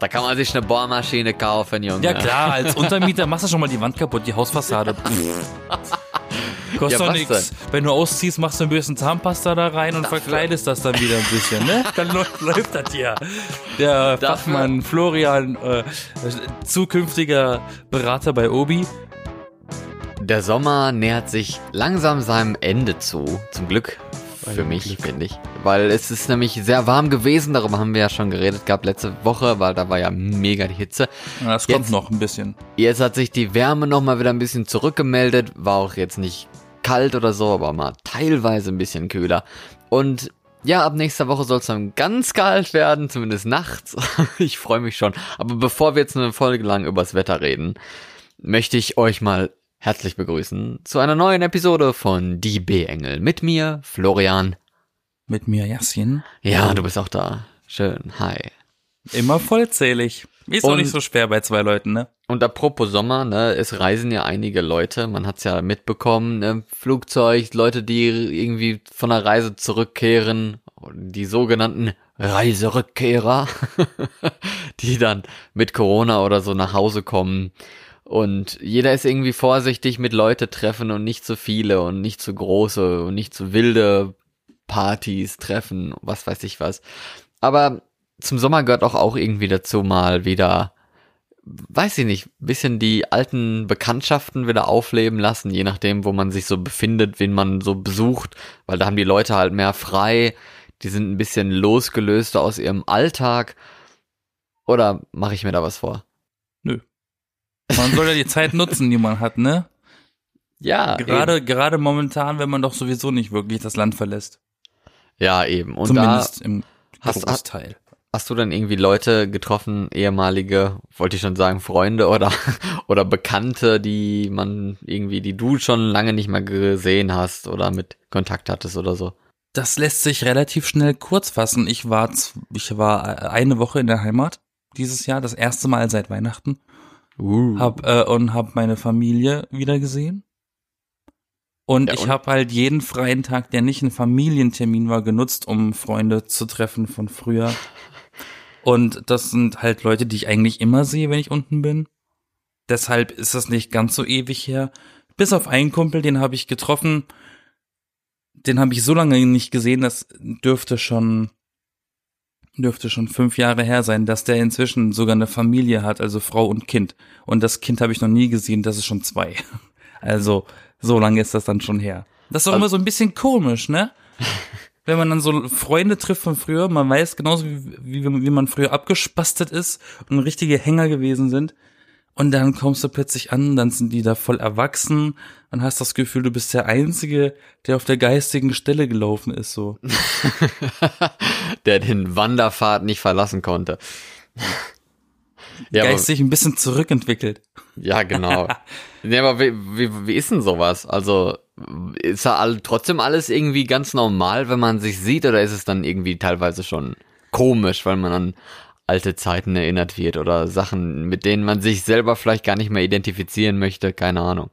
da kann man sich eine Bohrmaschine kaufen, Junge. Ja klar, als Untermieter machst du schon mal die Wand kaputt, die Hausfassade. Kostet Ja, doch nichts. Wenn du ausziehst, machst du ein bisschen Zahnpasta da rein und verkleidest das dann wieder ein bisschen, ne? Dann läuft, läuft das ja. Der Dafür- Fachmann Florian, äh, zukünftiger Berater bei Obi. Der Sommer nähert sich langsam seinem Ende zu. Zum Glück für mich, finde ich. Weil es ist nämlich sehr warm gewesen, darüber haben wir ja schon geredet gehabt letzte Woche, weil da war ja mega die Hitze. Ja, das kommt Jetzt- noch ein bisschen. Jetzt hat sich die Wärme nochmal wieder ein bisschen zurückgemeldet, war auch jetzt nicht kalt oder so, aber mal teilweise ein bisschen kühler. Und ja, ab nächster Woche soll es dann ganz kalt werden, zumindest nachts. ich freue mich schon. Aber bevor wir jetzt eine Folge lang übers Wetter reden, möchte ich euch mal herzlich begrüßen zu einer neuen Episode von Die B-Engel. Mit mir, Florian. Mit mir, Yassin. Ja, du bist auch da. Schön. Hi. Immer vollzählig. Ist auch Und- nicht so schwer bei zwei Leuten, ne? Und apropos Sommer, ne, es reisen ja einige Leute, man hat's ja mitbekommen, ne, Flugzeug, Leute, die irgendwie von der Reise zurückkehren, die sogenannten Reiserückkehrer, die dann mit Corona oder so nach Hause kommen. Und jeder ist irgendwie vorsichtig mit Leute treffen und nicht zu viele und nicht zu große und nicht zu wilde Partys treffen, was weiß ich was. Aber zum Sommer gehört auch, auch irgendwie dazu mal wieder weiß ich nicht, bisschen die alten Bekanntschaften wieder aufleben lassen, je nachdem, wo man sich so befindet, wen man so besucht, weil da haben die Leute halt mehr frei, die sind ein bisschen losgelöster aus ihrem Alltag. Oder mache ich mir da was vor? Man soll ja die Zeit nutzen, die man hat, ne? Ja, Gerade, gerade momentan, wenn man doch sowieso nicht wirklich das Land verlässt. eben. Ja, eben. Und Zumindest im hast- Großteil. hast du dann irgendwie Leute getroffen, ehemalige, wollte ich schon sagen, Freunde oder, oder Bekannte, die man irgendwie, die du schon lange nicht mehr gesehen hast oder mit Kontakt hattest oder so. Das lässt sich relativ schnell kurz fassen. Ich war, ich war eine Woche in der Heimat dieses Jahr, das erste Mal seit Weihnachten. Uh. Hab, äh, und habe meine Familie wieder gesehen. Und Ja, ich habe halt jeden freien Tag, der nicht ein Familientermin war, genutzt, um Freunde zu treffen von früher. Und das sind halt Leute, die ich eigentlich immer sehe, wenn ich unten bin. Deshalb ist das nicht ganz so ewig her. Bis auf einen Kumpel, den habe ich getroffen. Den habe ich so lange nicht gesehen, das dürfte schon dürfte schon fünf Jahre her sein, dass der inzwischen sogar eine Familie hat, also Frau und Kind. Und das Kind habe ich noch nie gesehen, das ist schon zwei. Also so lange ist das dann schon her. Das ist auch Also- immer so ein bisschen komisch, ne? Wenn man dann so Freunde trifft von früher, man weiß genauso, wie, wie, wie man früher abgespastet ist und richtige Hänger gewesen sind. Und dann kommst du plötzlich an, dann sind die da voll erwachsen und hast das Gefühl, du bist der Einzige, der auf der geistigen Stelle gelaufen ist, so. der den Wanderpfad nicht verlassen konnte. ja, aber, Geistig ein bisschen zurückentwickelt. ja, genau. ja, aber wie, wie, wie ist denn sowas? Also, ist da all, trotzdem alles irgendwie ganz normal, wenn man sich sieht, oder ist es dann irgendwie teilweise schon komisch, weil man an alte Zeiten erinnert wird oder Sachen, mit denen man sich selber vielleicht gar nicht mehr identifizieren möchte? Keine Ahnung.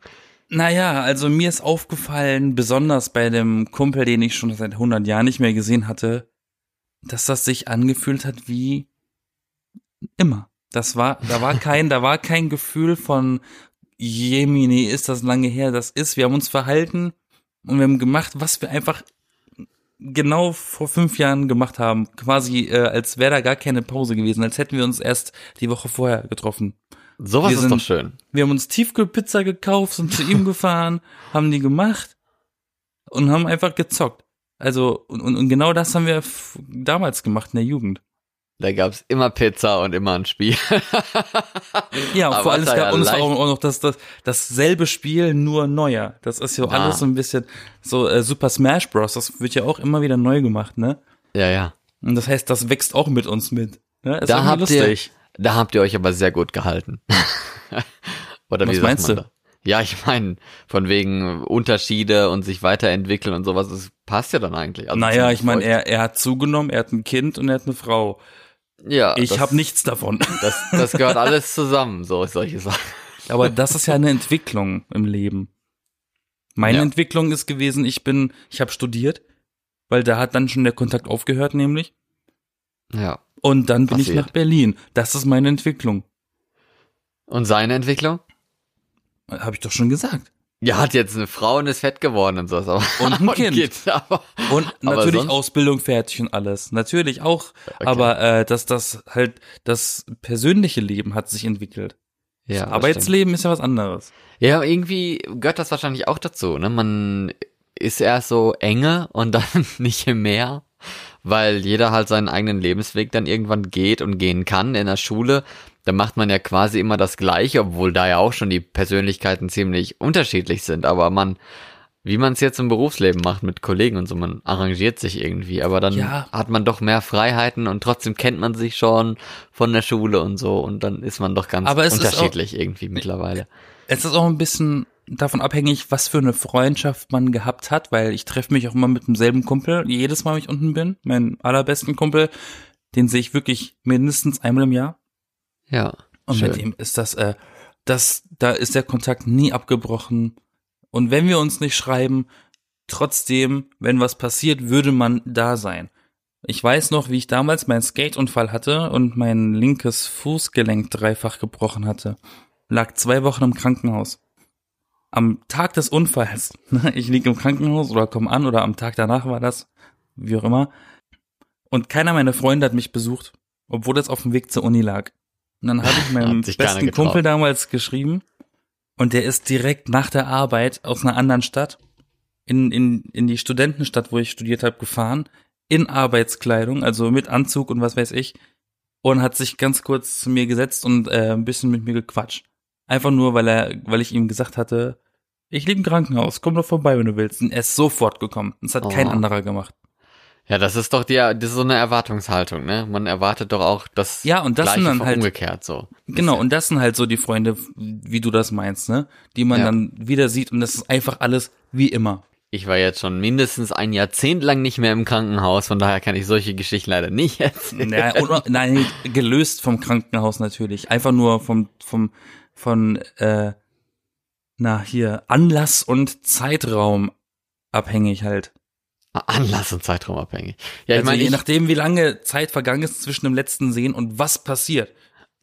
Naja, also mir ist aufgefallen, besonders bei dem Kumpel, den ich schon seit 100 Jahren nicht mehr gesehen hatte, dass das sich angefühlt hat wie immer. Das war, da war kein, da war kein Gefühl von Jemini, ist das lange her, das ist, wir haben uns verhalten und wir haben gemacht, was wir einfach genau vor fünf Jahren gemacht haben. Quasi, äh, als wäre da gar keine Pause gewesen, als hätten wir uns erst die Woche vorher getroffen. Sowas Wir ist sind- doch schön. Wir haben uns Tiefkühlpizza gekauft, sind zu ihm gefahren, haben die gemacht und haben einfach gezockt. Also, und, und, und genau das haben wir damals gemacht in der Jugend. Da gab's immer Pizza und immer ein Spiel. Ja, und Aber vor allem es gab ja uns auch, auch noch das, das, dasselbe Spiel, nur neuer. Das ist ja Ah. alles so ein bisschen so äh, Super Smash Bros. Das wird ja auch immer wieder neu gemacht, ne? ja, ja. Und das heißt, das wächst auch mit uns mit. Ne? Ist Da habt lustig. ihr, da habt ihr euch aber sehr gut gehalten. Oder Was meinst du? da? Ja, ich meine, von wegen Unterschiede und sich weiterentwickeln und sowas, das passt ja dann eigentlich. Also Naja, ich meine, er, er hat zugenommen, er hat ein Kind und er hat eine Frau. ja, Ich habe nichts davon. Das, das gehört alles zusammen, so solche Sachen. Aber das ist ja eine Entwicklung im Leben. Meine Ja. Entwicklung ist gewesen, ich bin, ich habe studiert, weil da hat dann schon der Kontakt aufgehört, nämlich. Ja. Und dann bin ich Passiert. nach Berlin. Das ist meine Entwicklung. Und seine Entwicklung? Habe ich doch schon gesagt. Ja, hat jetzt eine Frau und ist fett geworden und sowas. Aber, Und ein Kind. aber, Und Aber natürlich sonst- Ausbildung fertig und alles. Natürlich auch. Aber äh, dass das halt das persönliche Leben hat sich entwickelt. ja, das Arbeitsleben ist ja was anderes. Ja, irgendwie gehört das wahrscheinlich auch dazu, ne? Man ist erst so enge und dann nicht mehr, weil jeder halt seinen eigenen Lebensweg dann irgendwann geht und gehen kann in der Schule. Da macht man ja quasi immer das Gleiche, obwohl da ja auch schon die Persönlichkeiten ziemlich unterschiedlich sind. Aber man, wie man es jetzt im Berufsleben macht mit Kollegen und so, man arrangiert sich irgendwie. Aber dann Ja. hat man doch mehr Freiheiten und trotzdem kennt man sich schon von der Schule und so und dann ist man doch ganz Aber es ist auch- unterschiedlich irgendwie mittlerweile. Es ist auch ein bisschen davon abhängig, was für eine Freundschaft man gehabt hat, weil ich treffe mich auch immer mit demselben Kumpel, jedes Mal, wenn ich unten bin. Mein allerbesten Kumpel, den sehe ich wirklich mindestens einmal im Jahr. Ja. Und schön. mit ihm ist das, äh, das, da ist der Kontakt nie abgebrochen. Und wenn wir uns nicht schreiben, trotzdem, wenn was passiert, würde man da sein. Ich weiß noch, wie ich damals meinen Skateunfall hatte und mein linkes Fußgelenk dreifach gebrochen hatte. Lag zwei Wochen im Krankenhaus. Am Tag des Unfalls, ich liege im Krankenhaus oder komme an oder am Tag danach war das, wie auch immer. Und keiner meiner Freunde hat mich besucht, obwohl das auf dem Weg zur Uni lag. Und dann habe ich meinem besten. Kumpel damals geschrieben und der ist direkt nach der Arbeit aus einer anderen Stadt in, in, in die Studentenstadt, wo ich studiert habe, gefahren, in Arbeitskleidung, also mit Anzug und was weiß ich, und hat sich ganz kurz zu mir gesetzt und äh, ein bisschen mit mir gequatscht. Einfach nur, weil er, weil ich ihm gesagt hatte, ich liege im Krankenhaus, komm doch vorbei, wenn du willst. Und er ist sofort gekommen. Das hat kein Oh. anderer gemacht. Ja, das ist doch die, das ist so eine Erwartungshaltung, ne? Man erwartet doch auch das Ja, und das Gleiche sind dann halt- umgekehrt so. Genau, und das sind halt so die Freunde, wie du das meinst, ne? Die man Ja. dann wieder sieht und das ist einfach alles wie immer. Ich war jetzt schon mindestens ein Jahrzehnt lang nicht mehr im Krankenhaus, von daher kann ich solche Geschichten leider nicht erzählen. Ja, oder, nein, gelöst vom Krankenhaus natürlich. Einfach nur vom, vom, von, äh, na, hier, Anlass und Zeitraum abhängig halt. Anlass und Zeitraum abhängig. Ja, ich also meine, je ich, nachdem, wie lange Zeit vergangen ist zwischen dem letzten Sehen und was passiert.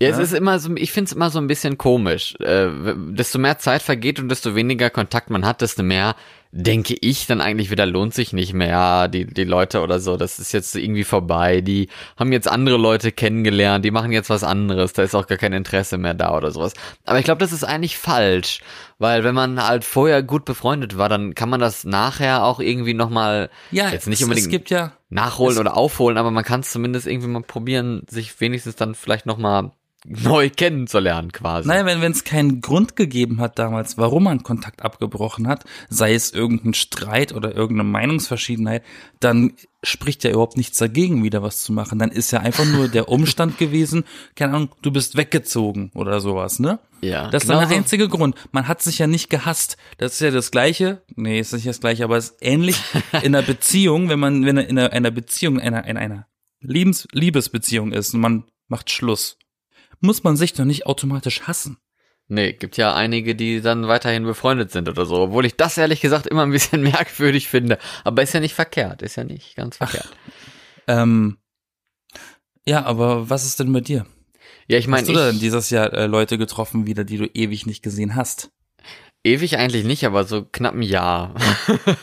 ja, es Ja. ist immer so, ich finde es immer so ein bisschen komisch. Äh, desto mehr Zeit vergeht und desto weniger Kontakt man hat, desto mehr denke ich dann eigentlich wieder lohnt sich nicht mehr, die, die Leute oder so, das ist jetzt irgendwie vorbei, die haben jetzt andere Leute kennengelernt, die machen jetzt was anderes, da ist auch gar kein Interesse mehr da oder sowas. Aber ich glaube, das ist eigentlich falsch, weil wenn man halt vorher gut befreundet war, dann kann man das nachher auch irgendwie nochmal, Ja, jetzt nicht unbedingt es gibt ja, nachholen oder aufholen, aber man kann es zumindest irgendwie mal probieren, sich wenigstens dann vielleicht nochmal neu kennenzulernen quasi. Naja, wenn es keinen Grund gegeben hat damals, warum man Kontakt abgebrochen hat, sei es irgendein Streit oder irgendeine Meinungsverschiedenheit, dann spricht ja überhaupt nichts dagegen, wieder was zu machen. Dann ist ja einfach nur der Umstand gewesen, keine Ahnung, du bist weggezogen oder sowas, ne? Ja, Das ist genau dann der so. einzige Grund. Man hat sich ja nicht gehasst. Das ist ja das Gleiche. Nee, ist nicht das Gleiche, aber es ist ähnlich in einer Beziehung, wenn man wenn er in einer, einer Beziehung, in einer, in einer Liebes, Liebesbeziehung ist und man macht Schluss. Muss man sich doch nicht automatisch hassen. Nee, gibt ja einige, die dann weiterhin befreundet sind oder so, obwohl ich das ehrlich gesagt immer ein bisschen merkwürdig finde. Aber ist ja nicht verkehrt, ist ja nicht ganz verkehrt. Ähm, ja, aber was ist denn bei dir? ja, ich meine, Hast du denn dieses Jahr äh, Leute getroffen wieder, die du ewig nicht gesehen hast? ewig eigentlich nicht, aber so knapp ein Jahr.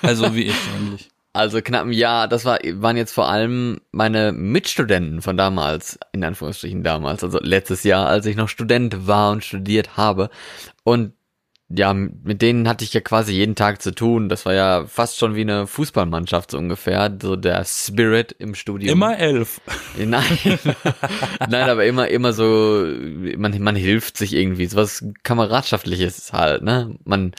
Also wie ich eigentlich. Also knapp ein Jahr, das war, waren jetzt vor allem meine Mitstudenten von damals, in Anführungsstrichen damals, also letztes Jahr, als ich noch Student war und studiert habe. Und ja, mit denen hatte ich ja quasi jeden Tag zu tun. Das war ja fast schon wie eine Fußballmannschaft so ungefähr, so der Spirit im Studium. Immer elf. Nein, nein, aber immer, immer so, man, man hilft sich irgendwie, so was kameradschaftliches halt, ne? Man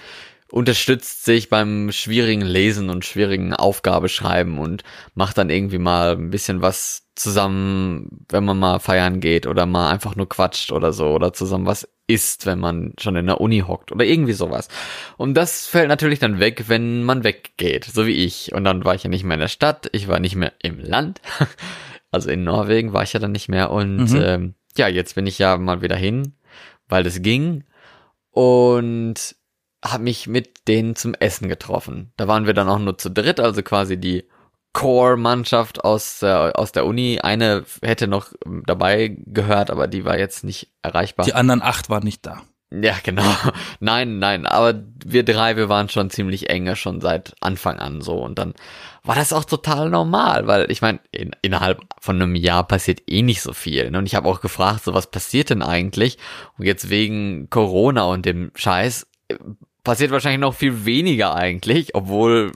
unterstützt sich beim schwierigen Lesen und schwierigen Aufgabeschreiben und macht dann irgendwie mal ein bisschen was zusammen, wenn man mal feiern geht oder mal einfach nur quatscht oder so oder zusammen was isst, wenn man schon in der Uni hockt oder irgendwie sowas. Und das fällt natürlich dann weg, wenn man weggeht, so wie ich. Und dann war ich ja nicht mehr in der Stadt, ich war nicht mehr im Land. Also in Norwegen war ich ja dann nicht mehr. Und Mhm. ähm, ja, jetzt bin ich ja mal wieder hin, weil es ging. Und habe mich mit denen zum Essen getroffen. Da waren wir dann auch nur zu dritt, also quasi die Core-Mannschaft aus der, aus der Uni. Eine hätte noch dabei gehört, aber die war jetzt nicht erreichbar. Die anderen acht waren nicht da. Ja, genau. Nein, nein, aber wir drei, wir waren schon ziemlich enge, schon seit Anfang an so. Und dann war das auch total normal, weil ich meine, in, innerhalb von einem Jahr passiert eh nicht so viel. Ne? Und ich habe auch gefragt, so was passiert denn eigentlich? Und jetzt wegen Corona und dem Scheiß äh, passiert wahrscheinlich noch viel weniger eigentlich, obwohl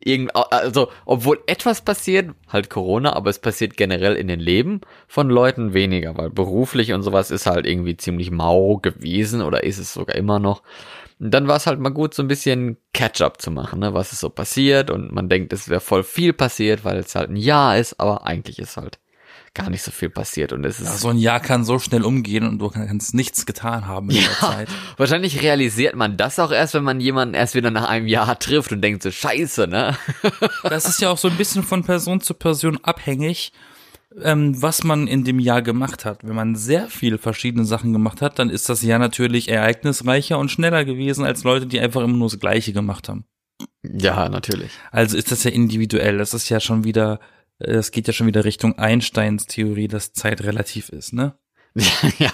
irgend, also, obwohl etwas passiert, halt Corona, aber es passiert generell in den Leben von Leuten weniger, weil beruflich und sowas ist halt irgendwie ziemlich mau gewesen oder ist es sogar immer noch. Und dann war es halt mal gut, so ein bisschen Catch-up zu machen, ne, was ist so passiert und man denkt, es wäre voll viel passiert, weil es halt ein Jahr ist, aber eigentlich ist halt gar nicht so viel passiert und es ist. Ja, so ein Jahr kann so schnell umgehen und du kannst nichts getan haben in ja, der Zeit. Wahrscheinlich realisiert man das auch erst, wenn man jemanden erst wieder nach einem Jahr trifft und denkt so, scheiße, ne? das ist ja auch so ein bisschen von Person zu Person abhängig, ähm, was man in dem Jahr gemacht hat. Wenn man sehr viele verschiedene Sachen gemacht hat, dann ist das Jahr natürlich ereignisreicher und schneller gewesen als Leute, die einfach immer nur das Gleiche gemacht haben. Ja, natürlich. Also ist das ja individuell. Das ist ja schon wieder es geht ja schon wieder Richtung Einsteins Theorie, dass Zeit relativ ist, ne? ja.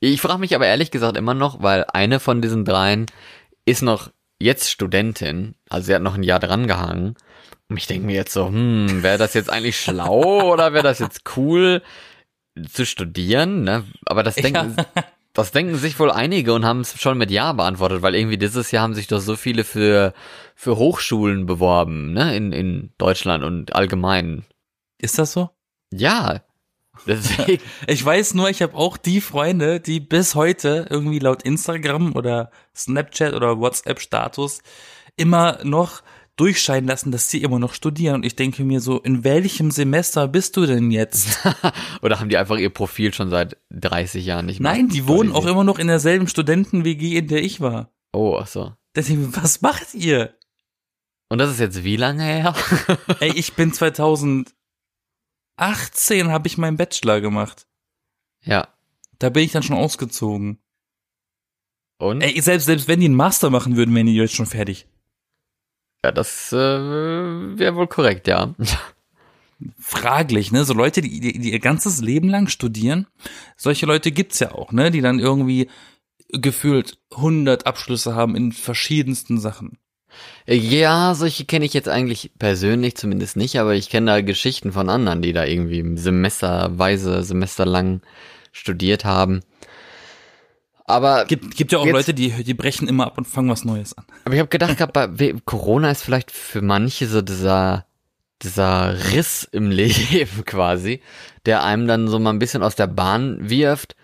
Ich frage mich aber ehrlich gesagt immer noch, weil eine von diesen dreien ist noch jetzt Studentin, also sie hat noch ein Jahr dran gehangen. Und ich denke mir jetzt so, hm, wäre das jetzt eigentlich schlau oder wäre das jetzt cool zu studieren? Ne? Aber das denken, ja. Das denken sich wohl einige und haben es schon mit Ja beantwortet, weil irgendwie dieses Jahr haben sich doch so viele für, für Hochschulen beworben, ne, in, in Deutschland und allgemein. Ist das so? Ja. Deswegen. ich weiß nur, ich habe auch die Freunde, die bis heute irgendwie laut Instagram oder Snapchat oder WhatsApp Status immer noch durchscheinen lassen, dass sie immer noch studieren. Und ich denke mir so, in welchem Semester bist du denn jetzt? Oder haben die einfach ihr Profil schon seit 30 Jahren nicht mehr? Nein, die wohnen auch immer noch in derselben Studenten-WG, in der ich war. Oh, ach so. Deswegen, was macht ihr? Und das ist jetzt wie lange her? Ey, ich bin 2018 habe ich meinen Bachelor gemacht. Ja. Da bin ich dann schon ausgezogen. Und? Ey, selbst, selbst wenn die einen Master machen würden, wären die jetzt schon fertig. Ja, das äh, wäre wohl korrekt, ja. Fraglich, ne? So Leute, die, die, die ihr ganzes Leben lang studieren, solche Leute gibt's ja auch, ne? Die dann irgendwie gefühlt 100 Abschlüsse haben in verschiedensten Sachen. Ja, solche kenne ich jetzt eigentlich persönlich zumindest nicht, aber ich kenne da Geschichten von anderen, die da irgendwie semesterweise, semesterlang studiert haben. Aber gibt, gibt ja auch jetzt, Leute, die, die brechen immer ab und fangen was Neues an. Aber ich habe gedacht, bei Corona ist vielleicht für manche so dieser dieser Riss im Leben quasi, der einem dann so mal ein bisschen aus der Bahn wirft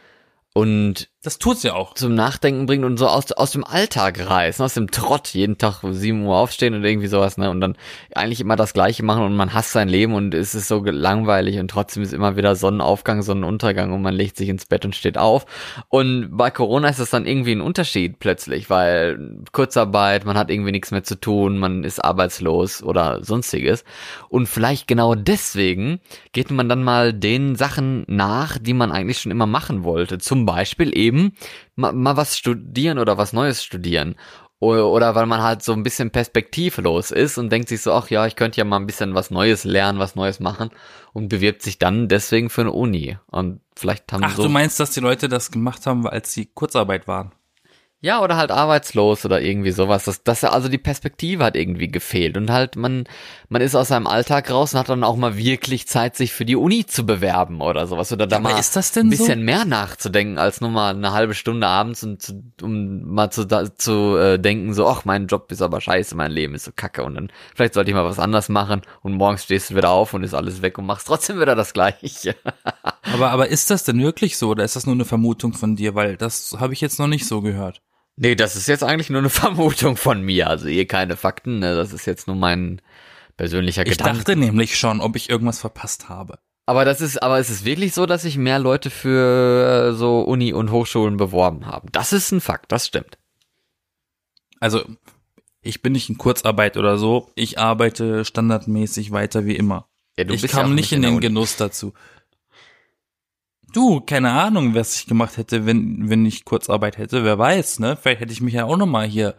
und das tut's ja auch. Zum Nachdenken bringen und so aus, aus dem Alltag reißen, aus dem Trott, jeden Tag um 7 Uhr aufstehen und irgendwie sowas, ne? Und dann eigentlich immer das Gleiche machen und man hasst sein Leben und es ist so langweilig und trotzdem ist immer wieder Sonnenaufgang, Sonnenuntergang und man legt sich ins Bett und steht auf. Und bei Corona ist das dann irgendwie ein Unterschied plötzlich, weil Kurzarbeit, man hat irgendwie nichts mehr zu tun, man ist arbeitslos oder sonstiges. Und vielleicht genau deswegen geht man dann mal den Sachen nach, die man eigentlich schon immer machen wollte. Zum Beispiel eben eben mal, mal was studieren oder was Neues studieren. Oder, oder weil man halt so ein bisschen perspektivlos ist und denkt sich so, ach ja, ich könnte ja mal ein bisschen was Neues lernen, was Neues machen und bewirbt sich dann deswegen für eine Uni. Und vielleicht haben Ach, so du meinst, dass die Leute das gemacht haben, als sie Kurzarbeit waren? Ja, oder halt arbeitslos oder irgendwie sowas. Das, das also die Perspektive hat irgendwie gefehlt und halt man man ist aus seinem Alltag raus und hat dann auch mal wirklich Zeit, sich für die Uni zu bewerben oder sowas oder da ja, mal ist das denn ein bisschen so? mehr nachzudenken als nur mal eine halbe Stunde abends und zu, um mal zu da, zu äh, denken so, ach mein Job ist aber scheiße, mein Leben ist so kacke und dann vielleicht sollte ich mal was anderes machen und morgens stehst du wieder auf und ist alles weg und machst trotzdem wieder das Gleiche. aber aber ist das denn wirklich so oder ist das nur eine Vermutung von dir, weil das habe ich jetzt noch nicht so gehört. Nee, das ist jetzt eigentlich nur eine Vermutung von mir. Also ihr keine Fakten, ne? das ist jetzt nur mein persönlicher Gedanke. Ich dachte nämlich schon, ob ich irgendwas verpasst habe. Aber das ist, aber es ist wirklich so, dass sich mehr Leute für so Uni und Hochschulen beworben haben. Das ist ein Fakt, das stimmt. Also, ich bin nicht in Kurzarbeit oder so. Ich arbeite standardmäßig weiter wie immer. Ja, ich kam ja nicht in den Uni. Genuss dazu. Du, keine Ahnung, was ich gemacht hätte, wenn, wenn ich Kurzarbeit hätte. Wer weiß, ne? Vielleicht hätte ich mich ja auch nochmal hier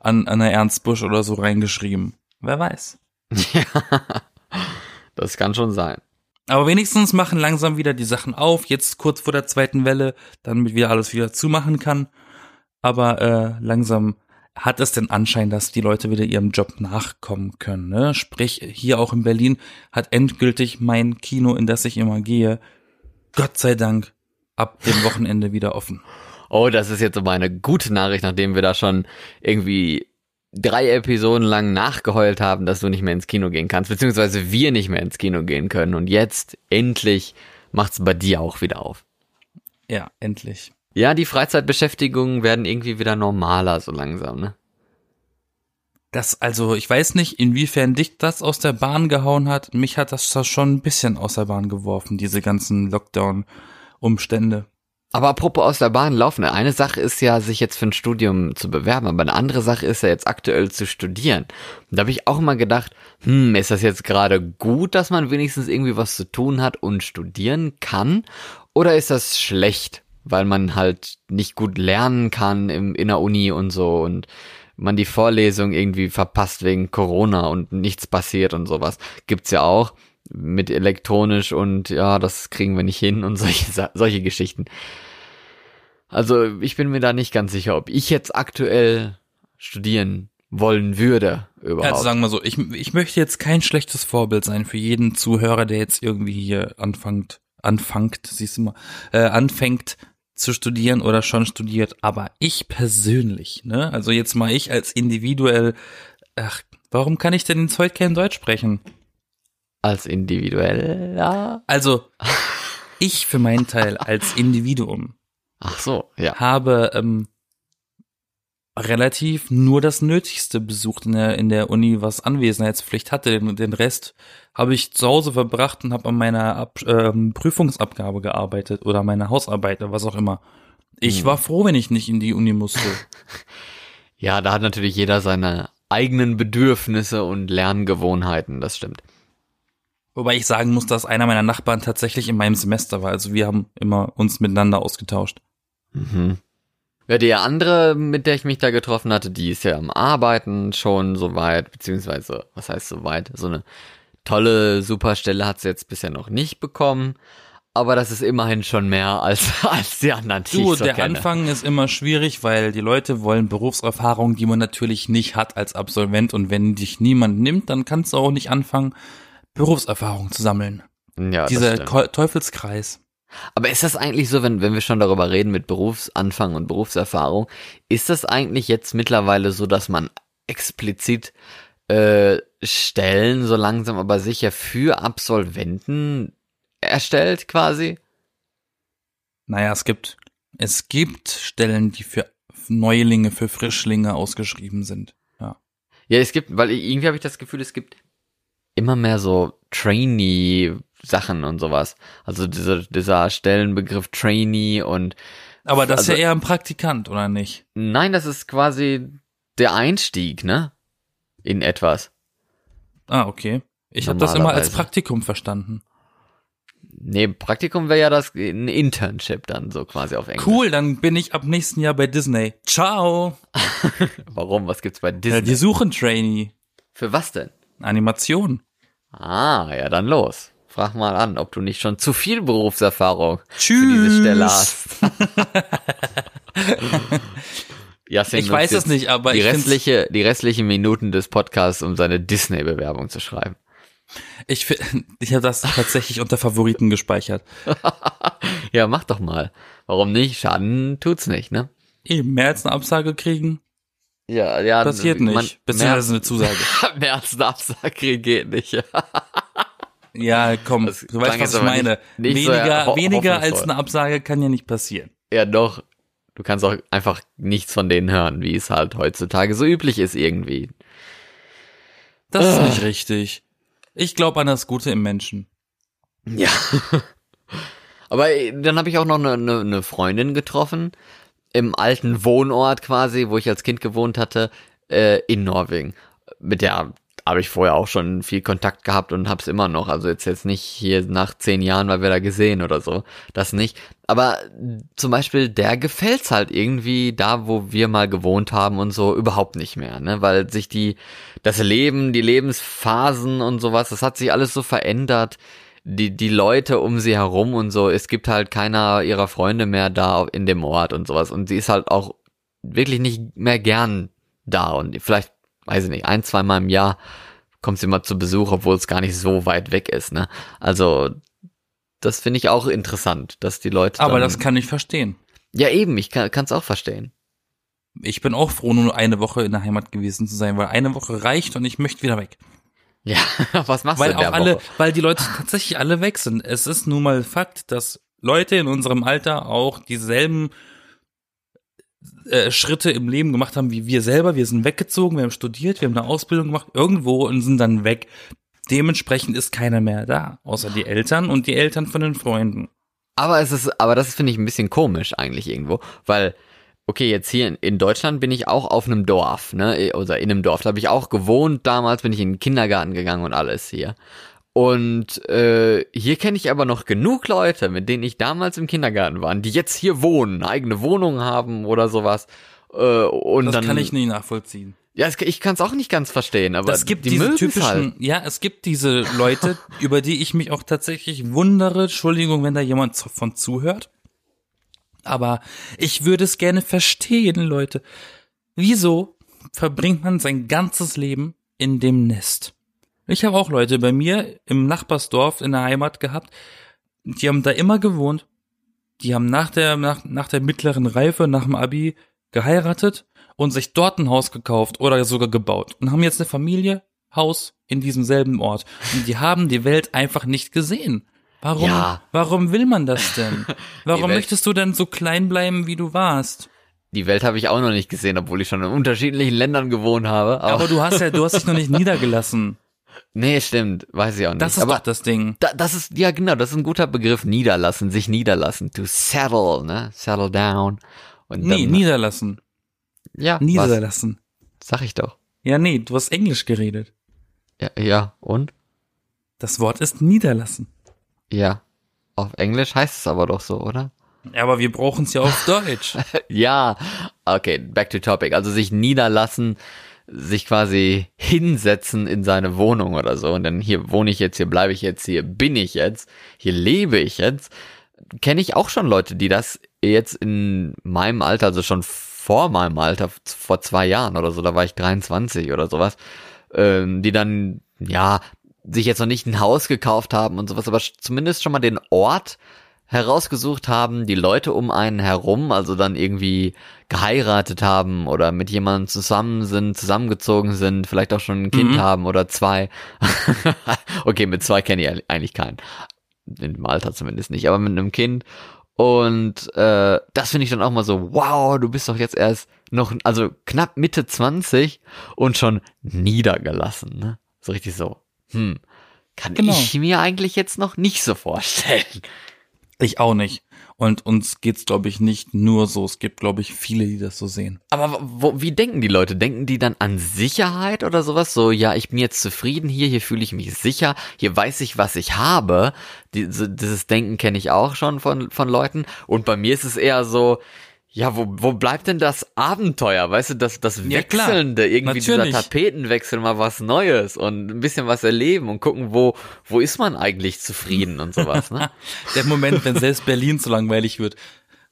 an, an der Ernst Busch oder so reingeschrieben. Wer weiß. Ja, das kann schon sein. Aber wenigstens machen langsam wieder die Sachen auf, jetzt kurz vor der zweiten Welle, damit wieder alles wieder zumachen kann. Aber äh, langsam hat es den Anschein, dass die Leute wieder ihrem Job nachkommen können. Ne? Sprich, hier auch in Berlin hat endgültig mein Kino, in das ich immer gehe, Gott sei Dank ab dem Wochenende wieder offen. Oh, das ist jetzt aber eine gute Nachricht, nachdem wir da schon irgendwie drei Episoden lang nachgeheult haben, dass du nicht mehr ins Kino gehen kannst, beziehungsweise wir nicht mehr ins Kino gehen können. Und jetzt endlich macht's bei dir auch wieder auf. Ja, endlich. Ja, die Freizeitbeschäftigungen werden irgendwie wieder normaler so langsam, ne? Das, also, ich weiß nicht, inwiefern dich das aus der Bahn gehauen hat. Mich hat das schon ein bisschen aus der Bahn geworfen, diese ganzen Lockdown-Umstände. Aber apropos aus der Bahn laufen, eine Sache ist ja, sich jetzt für ein Studium zu bewerben, aber eine andere Sache ist ja jetzt aktuell zu studieren. Und da habe ich auch mal gedacht, hm, ist das jetzt gerade gut, dass man wenigstens irgendwie was zu tun hat und studieren kann? Oder ist das schlecht, weil man halt nicht gut lernen kann im, in der Uni und so und man die Vorlesung irgendwie verpasst wegen Corona und nichts passiert und sowas. Gibt's ja auch mit elektronisch und ja, das kriegen wir nicht hin und solche, solche Geschichten. Also ich bin mir da nicht ganz sicher, ob ich jetzt aktuell studieren wollen würde überhaupt. Also sagen wir so, ich, ich möchte jetzt kein schlechtes Vorbild sein für jeden Zuhörer, der jetzt irgendwie hier anfängt, anfängt, siehst du mal, äh, anfängt zu studieren oder schon studiert, aber ich persönlich, ne, also jetzt mal ich als individuell, ach, warum kann ich denn ins heute kein Deutsch sprechen? Als individueller? Also, ich für meinen Teil als Individuum Ach so, ja. habe ähm, relativ nur das Nötigste besucht in der, in der Uni, was Anwesenheitspflicht hatte. Den, den Rest habe ich zu Hause verbracht und habe an meiner Ab ähm, Prüfungsabgabe gearbeitet oder meiner Hausarbeit oder was auch immer. Ich Hm. war froh, wenn ich nicht in die Uni musste. Ja, da hat natürlich jeder seine eigenen Bedürfnisse und Lerngewohnheiten, das stimmt. Wobei ich sagen muss, dass einer meiner Nachbarn tatsächlich in meinem Semester war. Also wir haben immer uns miteinander ausgetauscht. Mhm. Ja, die andere, mit der ich mich da getroffen hatte, die ist ja am Arbeiten schon soweit, beziehungsweise, was heißt soweit? So eine tolle Superstelle hat sie jetzt bisher noch nicht bekommen, aber das ist immerhin schon mehr als, als die anderen, die Du, so der kenne. Anfang ist immer schwierig, weil die Leute wollen Berufserfahrung, die man natürlich nicht hat als Absolvent. Und wenn dich niemand nimmt, dann kannst du auch nicht anfangen, Berufserfahrung zu sammeln. Ja, Dieser Teufelskreis. Aber ist das eigentlich so, wenn, wenn wir schon darüber reden mit Berufsanfang und Berufserfahrung, ist das eigentlich jetzt mittlerweile so, dass man explizit äh, Stellen so langsam aber sicher für Absolventen erstellt quasi? Naja, es gibt, es gibt Stellen, die für Neulinge, für Frischlinge ausgeschrieben sind. Ja. Ja, es gibt, weil irgendwie habe ich das Gefühl, es gibt immer mehr so Trainee-Sachen und sowas. Also dieser, dieser Stellenbegriff Trainee und Aber das Also- ist ja eher ein Praktikant, oder nicht? nein, das ist quasi der Einstieg, ne? In etwas. Ah, okay. Ich habe das immer als. Praktikum verstanden. Nee, Praktikum wäre ja das ein Internship dann so quasi auf Englisch. Cool, dann bin ich ab nächsten Jahr bei Disney. Ciao. Warum? Was gibt's bei Ja, Disney? die suchen Trainee. Für was denn? Animation. Ah, ja, dann los. Frag mal an, ob du nicht schon zu viel Berufserfahrung Tschüss. für diese Stelle hast. Jasin Ich weiß es nicht, aber die restliche, die restlichen Minuten des Podcasts, um seine Disney-Bewerbung zu schreiben. Ich, ich habe das tatsächlich unter Favoriten gespeichert. Ja, mach doch mal. Warum nicht? Schaden tut's nicht, ne? Eben, mehr als eine Absage kriegen, Ja, ja. passiert nicht. man- Beziehungsweise eine Zusage. mehr, als eine Absage geht nicht. Ja, komm, Das du weißt, was ich meine. nicht- nicht so weniger ho- weniger als eine Absage kann ja nicht passieren. Ja, doch. Du kannst auch einfach nichts von denen hören, wie es halt heutzutage so üblich ist irgendwie. Das ist Ah. nicht richtig. Ich glaube an das Gute im Menschen. Ja. Aber äh, dann habe ich auch noch eine, eine, eine Freundin getroffen, im alten Wohnort quasi, wo ich als Kind gewohnt hatte, äh, in Norwegen. Mit der habe ich vorher auch schon viel Kontakt gehabt und hab's immer noch. Also jetzt jetzt nicht hier nach zehn Jahren, weil wir da gesehen oder so. Das nicht. Aber zum Beispiel, der gefällt's halt irgendwie da, wo wir mal gewohnt haben und so überhaupt nicht mehr, ne? Weil sich die, das Leben, die Lebensphasen und sowas, das hat sich alles so verändert. Die, die Leute um sie herum und so, es gibt halt keiner ihrer Freunde mehr da in dem Ort und sowas. Und sie ist halt auch wirklich nicht mehr gern da und vielleicht, weiß ich nicht, ein, zwei Mal im Jahr kommt sie mal zu Besuch, obwohl es gar nicht so weit weg ist, ne? Also, das finde ich auch interessant, dass die Leute. Aber das kann ich verstehen. Ja, eben, ich kann es auch verstehen. Ich bin auch froh, nur eine Woche in der Heimat gewesen zu sein, weil eine Woche reicht und ich möchte wieder weg. Ja, was machst Weil du der auch alle, Woche? weil die Leute tatsächlich alle weg sind. Es ist nun mal Fakt, dass Leute in unserem Alter auch dieselben äh, Schritte im Leben gemacht haben wie wir selber. Wir sind weggezogen, wir haben studiert, wir haben eine Ausbildung gemacht irgendwo und sind dann weg. Dementsprechend ist keiner mehr da, außer die Eltern und die Eltern von den Freunden. Aber es ist, aber das finde ich ein bisschen komisch eigentlich irgendwo, weil okay, jetzt hier in, Deutschland bin ich auch auf einem Dorf, ne, oder in einem Dorf, da habe ich auch gewohnt. Damals bin ich in den Kindergarten gegangen und alles hier. Und äh, hier kenne ich aber noch genug Leute, mit denen ich damals im Kindergarten war, die jetzt hier wohnen, eine eigene Wohnung haben oder sowas. Äh, und Das dann, kann ich nicht nachvollziehen. Ja, es, ich kann es auch nicht ganz verstehen, aber Es gibt die diese typischen, halt. ja, es gibt diese Leute, über die ich mich auch tatsächlich wundere. Entschuldigung, wenn da jemand von zuhört. Aber ich würde es gerne verstehen, Leute. Wieso verbringt man sein ganzes Leben in dem Nest? Ich habe auch Leute bei mir im Nachbarsdorf in der Heimat gehabt, die haben da immer gewohnt. Die haben nach der, nach, nach der mittleren Reife, nach dem Abi geheiratet und sich dort ein Haus gekauft oder sogar gebaut und haben jetzt eine Familie, Haus in diesem selben Ort. Und die haben die Welt einfach nicht gesehen. Warum, Ja. warum will man das denn? Warum möchtest du denn so klein bleiben, wie du warst? Die Welt habe ich auch noch nicht gesehen, obwohl ich schon in unterschiedlichen Ländern gewohnt habe. Aber, Aber du hast ja, du hast dich noch nicht niedergelassen. Nee, stimmt, weiß ich auch nicht. Das ist aber doch das Ding. da, das ist ja genau, das ist ein guter Begriff. Niederlassen, sich niederlassen, to settle, ne, settle down. Und Nee, dann, niederlassen. ja, was, Niederlassen. sag ich doch. Ja, nee, du hast Englisch geredet. Ja, ja, und? Das Wort ist niederlassen. Ja, auf Englisch heißt es aber doch so, oder? Ja, aber wir brauchen es ja auf Deutsch. Ja, okay, back to topic. Also sich niederlassen, sich quasi hinsetzen in seine Wohnung oder so. Und dann hier wohne ich jetzt, hier bleibe ich jetzt, hier bin ich jetzt, hier lebe ich jetzt. Kenne ich auch schon Leute, die das jetzt in meinem Alter, also schon vor meinem Alter, vor zwei Jahren oder so, da war ich 23 oder sowas, ähm, die dann, ja, sich jetzt noch nicht ein Haus gekauft haben und sowas, aber zumindest schon mal den Ort herausgesucht haben, die Leute um einen herum, also dann irgendwie geheiratet haben oder mit jemandem zusammen sind, zusammengezogen sind, vielleicht auch schon ein Kind Mhm. haben oder zwei. okay, mit zwei kenne ich eigentlich keinen. Im Alter zumindest nicht, aber mit einem Kind. Und äh, das finde ich dann auch mal so, wow, du bist doch jetzt erst noch, also knapp Mitte 20 und schon niedergelassen, ne? So richtig so, hm, kann Genau. ich mir eigentlich jetzt noch nicht so vorstellen. Ich auch nicht. Und uns geht's, glaube ich, nicht nur so. Es gibt, glaube ich, viele, die das so sehen. Aber wo, wie denken die Leute? Denken die dann an Sicherheit oder sowas? So, ja, ich bin jetzt zufrieden hier, hier fühle ich mich sicher, hier weiß ich, was ich habe. Diese, dieses Denken kenne ich auch schon von, von Leuten. Und bei mir ist es eher so, ja, wo, wo bleibt denn das Abenteuer? Weißt du, das, das Ja. Wechselnde, irgendwie Natürlich. dieser Tapetenwechsel, mal was Neues und ein bisschen was erleben und gucken, wo, wo ist man eigentlich zufrieden und sowas, ne? Der Moment, wenn selbst Berlin zu langweilig wird.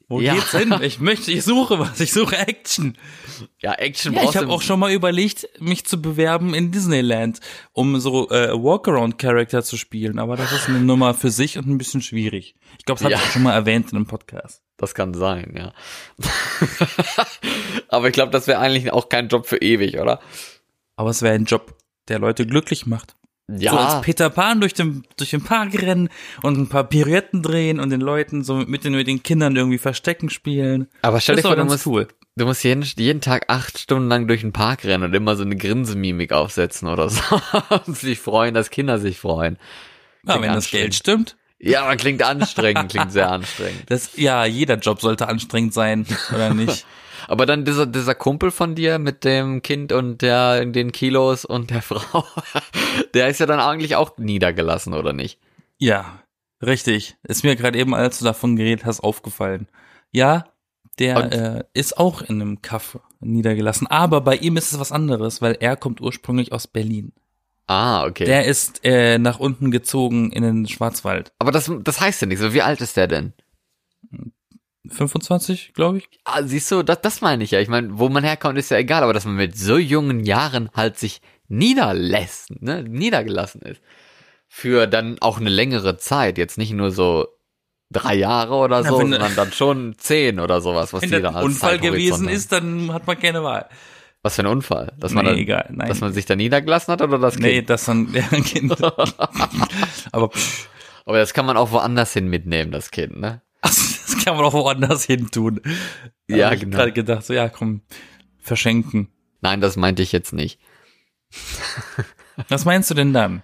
Wo Ja. geht's hin? Ich möchte, ich suche was, ich suche Action. Ja, Action Ja, ich habe auch schon mal überlegt, mich zu bewerben in Disneyland, um so äh, Walkaround-Charakter zu spielen. Aber das ist eine Nummer für sich und ein bisschen schwierig. Ich glaube, das habe Ja. ich auch schon mal erwähnt in einem Podcast. Das kann sein, ja. Aber ich glaube, das wäre eigentlich auch kein Job für ewig, oder? Aber es wäre ein Job, der Leute glücklich macht. Ja. So als Peter Pan durch den, durch den Park rennen und ein paar Pirouetten drehen und den Leuten so mit den, mit den Kindern irgendwie Verstecken spielen. aber stell dir vor, du musst, cool. du musst jeden, jeden Tag acht Stunden lang durch den Park rennen und immer so eine Grinsemimik aufsetzen oder so. und sich freuen, dass Kinder sich freuen. Ja, Klingt wenn das. Geld stimmt. Ja, aber klingt anstrengend, klingt sehr anstrengend. Das, ja, jeder Job sollte anstrengend sein, oder nicht? Aber dann dieser, dieser Kumpel von dir mit dem Kind und der, den Kilos und der Frau, der ist ja dann eigentlich auch niedergelassen, oder nicht? Ja, richtig. Ist mir gerade eben, als du davon geredet hast, aufgefallen. Ja, der äh, ist auch in einem Kaff niedergelassen. Aber bei ihm ist es was anderes, weil er kommt ursprünglich aus Berlin. Ah, okay. Der ist äh, nach unten gezogen in den Schwarzwald. Aber das, das heißt ja nicht so. Wie alt ist der denn? 25, glaube ich. Ah, siehst du, das, das meine ich ja. Ich meine, wo man herkommt, ist ja egal, aber dass man mit so jungen Jahren halt sich niederlässt, ne, niedergelassen ist. Für dann auch eine längere Zeit, jetzt nicht nur so drei Jahre oder so, wenn- sondern dann schon zehn oder sowas, was Wenn die da das ein Unfall gewesen ist, dann hat man keine Wahl. Was für ein Unfall? Dass man, nee, dann, egal. Nein. dass man sich da niedergelassen hat oder das nee, Kind? das dann ja, ein Kind. Aber pff, Aber das kann man auch woanders hin mitnehmen, das Kind, ne? das kann man auch woanders hin tun. Ja, Hab ich genau. gerade gedacht, so ja, komm, verschenken. Nein, das meinte ich jetzt nicht. Was meinst du denn dann?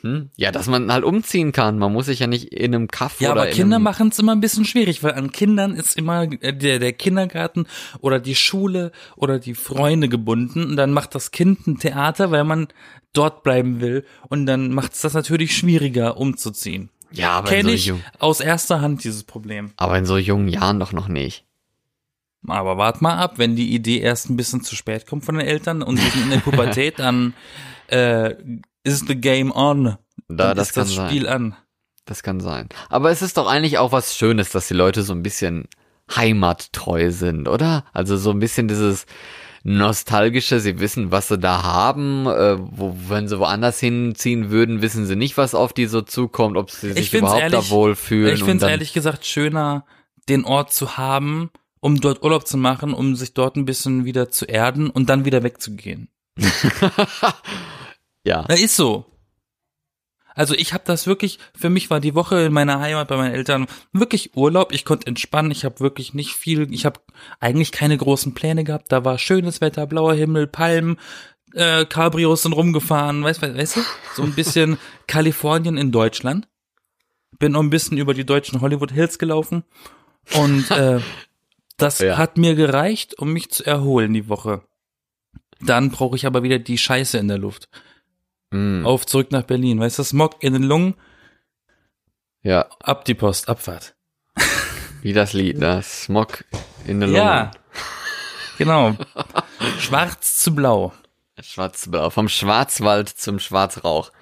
Hm? Ja, dass man halt umziehen kann. Man muss sich ja nicht in einem Kaff Ja, oder aber in Kinder machen es immer ein bisschen schwierig, weil an Kindern ist immer äh, der, der Kindergarten oder die Schule oder die Freunde gebunden und dann macht das Kind ein Theater, weil man dort bleiben will und dann macht es das natürlich schwieriger umzuziehen. Ja, aber in, Kenne so ich aus erster Hand dieses Problem. aber in so jungen Jahren doch noch nicht. Aber wart mal ab, wenn die Idee erst ein bisschen zu spät kommt von den Eltern und sie sind in der Pubertät, dann äh, ist the game on. Da, Dann das ist kann das sein. Spiel an. Das kann sein. Aber es ist doch eigentlich auch was Schönes, dass die Leute so ein bisschen heimattreu sind, oder? Also so ein bisschen dieses nostalgische, sie wissen, was sie da haben, äh, wo, wenn sie woanders hinziehen würden, wissen sie nicht, was auf die so zukommt, ob sie sich überhaupt da ehrlich- wohlfühlen. Ich finde es ehrlich gesagt schöner, den Ort zu haben, um dort Urlaub zu machen, um sich dort ein bisschen wieder zu erden und dann wieder wegzugehen. ja. Da ist so. Also ich habe das wirklich, für mich war die Woche in meiner Heimat bei meinen Eltern wirklich Urlaub. Ich konnte entspannen, ich habe wirklich nicht viel, ich habe eigentlich keine großen Pläne gehabt. Da war schönes Wetter, blauer Himmel, Palmen, äh, Cabrios sind rumgefahren, weißt, weißt, weißt du? So ein bisschen Kalifornien in Deutschland. Bin noch ein bisschen über die deutschen Hollywood Hills gelaufen und äh, das Ja. hat mir gereicht, um mich zu erholen die Woche. Dann brauche ich aber wieder die Scheiße in der Luft Mm, auf zurück nach Berlin. Weißt du, Smog in den Lungen, ja, ab die Post, Abfahrt. wie das Lied, ne? Smog in der Lunge. Ja, genau. Schwarz zu blau. Schwarzblau. Vom Schwarzwald zum Schwarzrauch.